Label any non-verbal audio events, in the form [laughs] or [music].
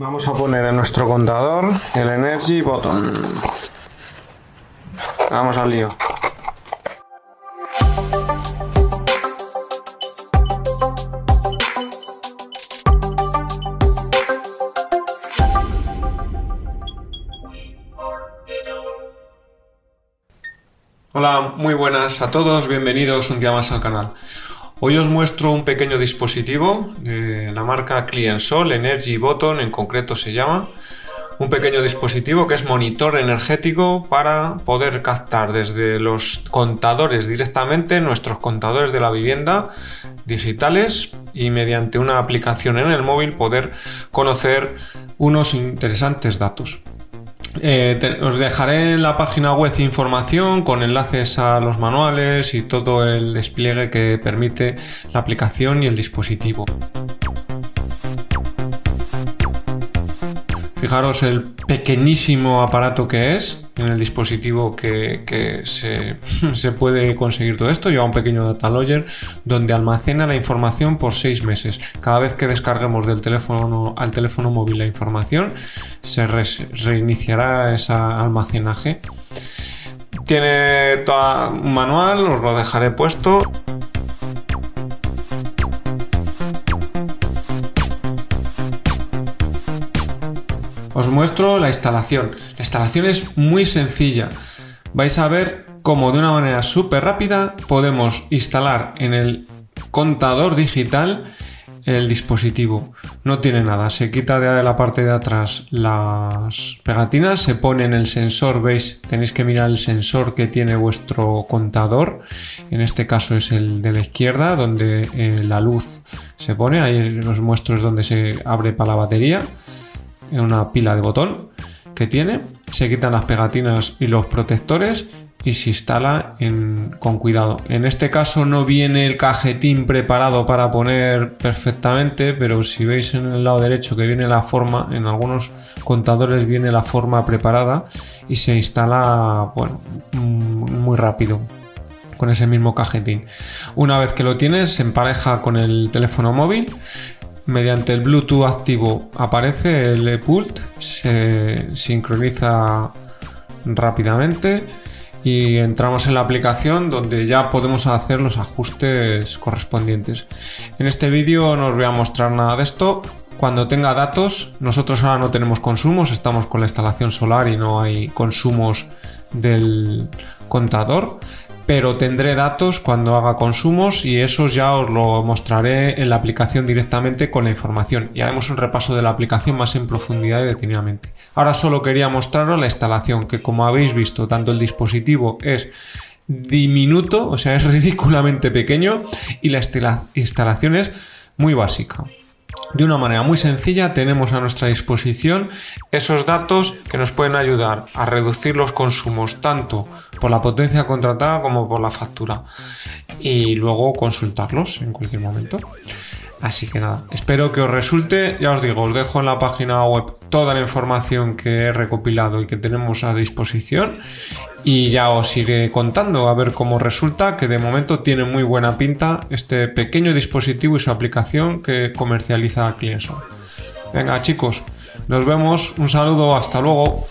Vamos a poner en nuestro contador el Energy Button. Vamos al lío. Hola, muy buenas a todos, bienvenidos un día más al canal. Hoy os muestro un pequeño dispositivo de la marca Cliensol Energy Button, en concreto se llama. Un pequeño dispositivo que es monitor energético para poder captar desde los contadores directamente nuestros contadores de la vivienda digitales y mediante una aplicación en el móvil poder conocer unos interesantes datos. Eh, os dejaré en la página web información con enlaces a los manuales y todo el despliegue que permite la aplicación y el dispositivo. Fijaros el pequeñísimo aparato que es en el dispositivo que, [laughs] se, puede conseguir todo esto. Lleva un pequeño data logger donde almacena la información por seis meses. Cada vez que descarguemos del teléfono al teléfono móvil la información, se reiniciará ese almacenaje. Tiene todo un manual, os lo dejaré puesto. Os muestro la instalación. La instalación es muy sencilla. Vais a ver cómo de una manera súper rápida podemos instalar en el contador digital el dispositivo. No tiene nada, se quita de la parte de atrás las pegatinas, se pone en el sensor, veis, tenéis que mirar el sensor que tiene vuestro contador, en este caso es el de la izquierda, donde eh, la luz se pone, ahí os muestro es donde se abre para la batería en una pila de botón que tiene, se quitan las pegatinas y los protectores y se instala con cuidado. En este caso no viene el cajetín preparado para poner perfectamente, pero si veis en el lado derecho que viene la forma, en algunos contadores viene la forma preparada y se instala bueno, muy rápido con ese mismo cajetín. Una vez que lo tienes, se empareja con el teléfono móvil mediante el Bluetooth activo aparece el pult, se sincroniza rápidamente y entramos en la aplicación donde ya podemos hacer los ajustes correspondientes. En este vídeo no os voy a mostrar nada de esto. Cuando tenga datos, nosotros ahora no tenemos consumos, estamos con la instalación solar y no hay consumos del contador pero tendré datos cuando haga consumos y eso ya os lo mostraré en la aplicación directamente con la información y haremos un repaso de la aplicación más en profundidad y detenidamente. Ahora solo quería mostraros la instalación, que como habéis visto, tanto el dispositivo es diminuto, o sea, es [laughs] ridículamente pequeño y la instalación es muy básica. De una manera muy sencilla tenemos a nuestra disposición esos datos que nos pueden ayudar a reducir los consumos tanto por la potencia contratada como por la factura y luego consultarlos en cualquier momento. Así que nada, espero que os resulte. Ya os digo, os dejo en la página web toda la información que he recopilado y que tenemos a disposición. Y ya os iré contando a ver cómo resulta, que de momento tiene muy buena pinta este pequeño dispositivo y su aplicación que comercializa Clienson. Venga chicos, nos vemos, un saludo, hasta luego.